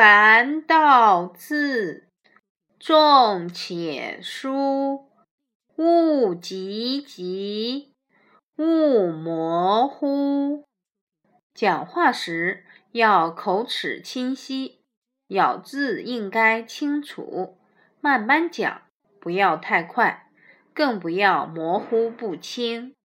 凡道字重且疏，勿急急，勿模糊，讲话时要口齿清晰，咬字应该清楚，慢慢讲，不要太快，更不要模糊不清。